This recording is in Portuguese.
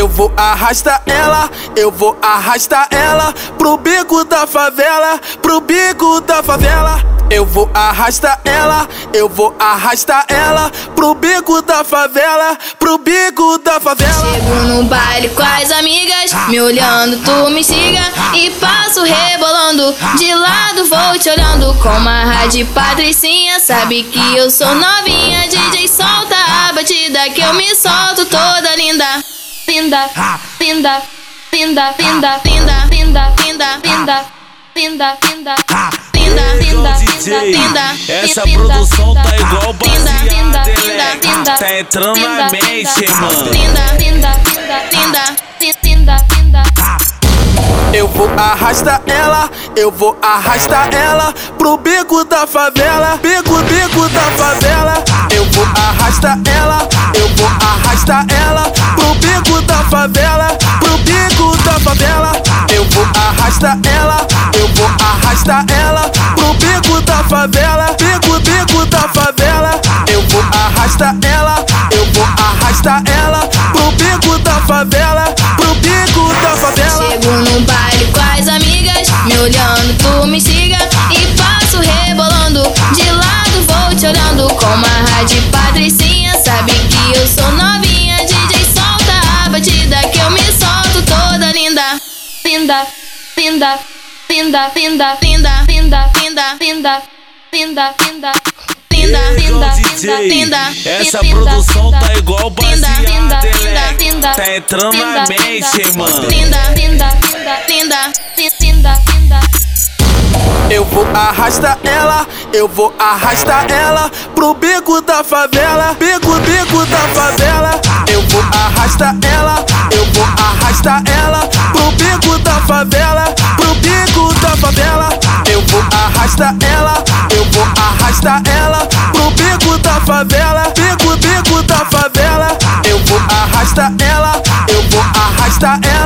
Eu vou arrastar ela, eu vou arrastar ela pro bico da favela, pro bico da favela. Eu vou arrastar ela, eu vou arrastar ela pro bico da favela, pro bico da favela. Chego no baile com as amigas, me olhando, tu me siga e passo rebolando. De lado vou te olhando com uma rádio patricinha, sabe que eu sou novinha. DJ solta a batida que eu me solto linda, linda, linda, linda, linda, linda, linda, linda, linda, linda linda, linda, DJ, essa produção tá igual baseada, linda, tá entrando na mente, mano. Linda, linda, linda, linda, linda. Eu vou arrastar ela, eu vou arrastar ela pro bico da favela, bico, bico da favela. Eu vou arrastar ela, eu vou arrastar ela bico da favela, pro bico da favela. Eu vou arrastar ela, eu vou arrastar ela pro bico da favela, bico, bico da favela. Eu vou arrastar ela, eu vou arrastar ela pro bico da favela, pro bico da favela. Chego no baile com as amigas, me olhando, tu me siga e passo rebolando. De lado vou te olhando com uma rádio linda, linda, linda, linda, linda, linda, linda, linda, linda, linda. Linda, linda, DJ, linda, essa produção tá igual baseada, Elec. linda, Tá entrando na mente, linda, mano. Linda, linda, linda, linda, linda, linda. Eu vou arrastar ela, eu vou arrastar ela pro bico da favela, bico, bico da favela. Eu vou arrastar ela, eu vou arrastar ela pro bico da favela, pro bico da favela. Eu vou arrastar ela, eu vou arrastar ela pro bico da favela, bico, bico da favela. Eu vou arrastar ela, eu vou arrastar ela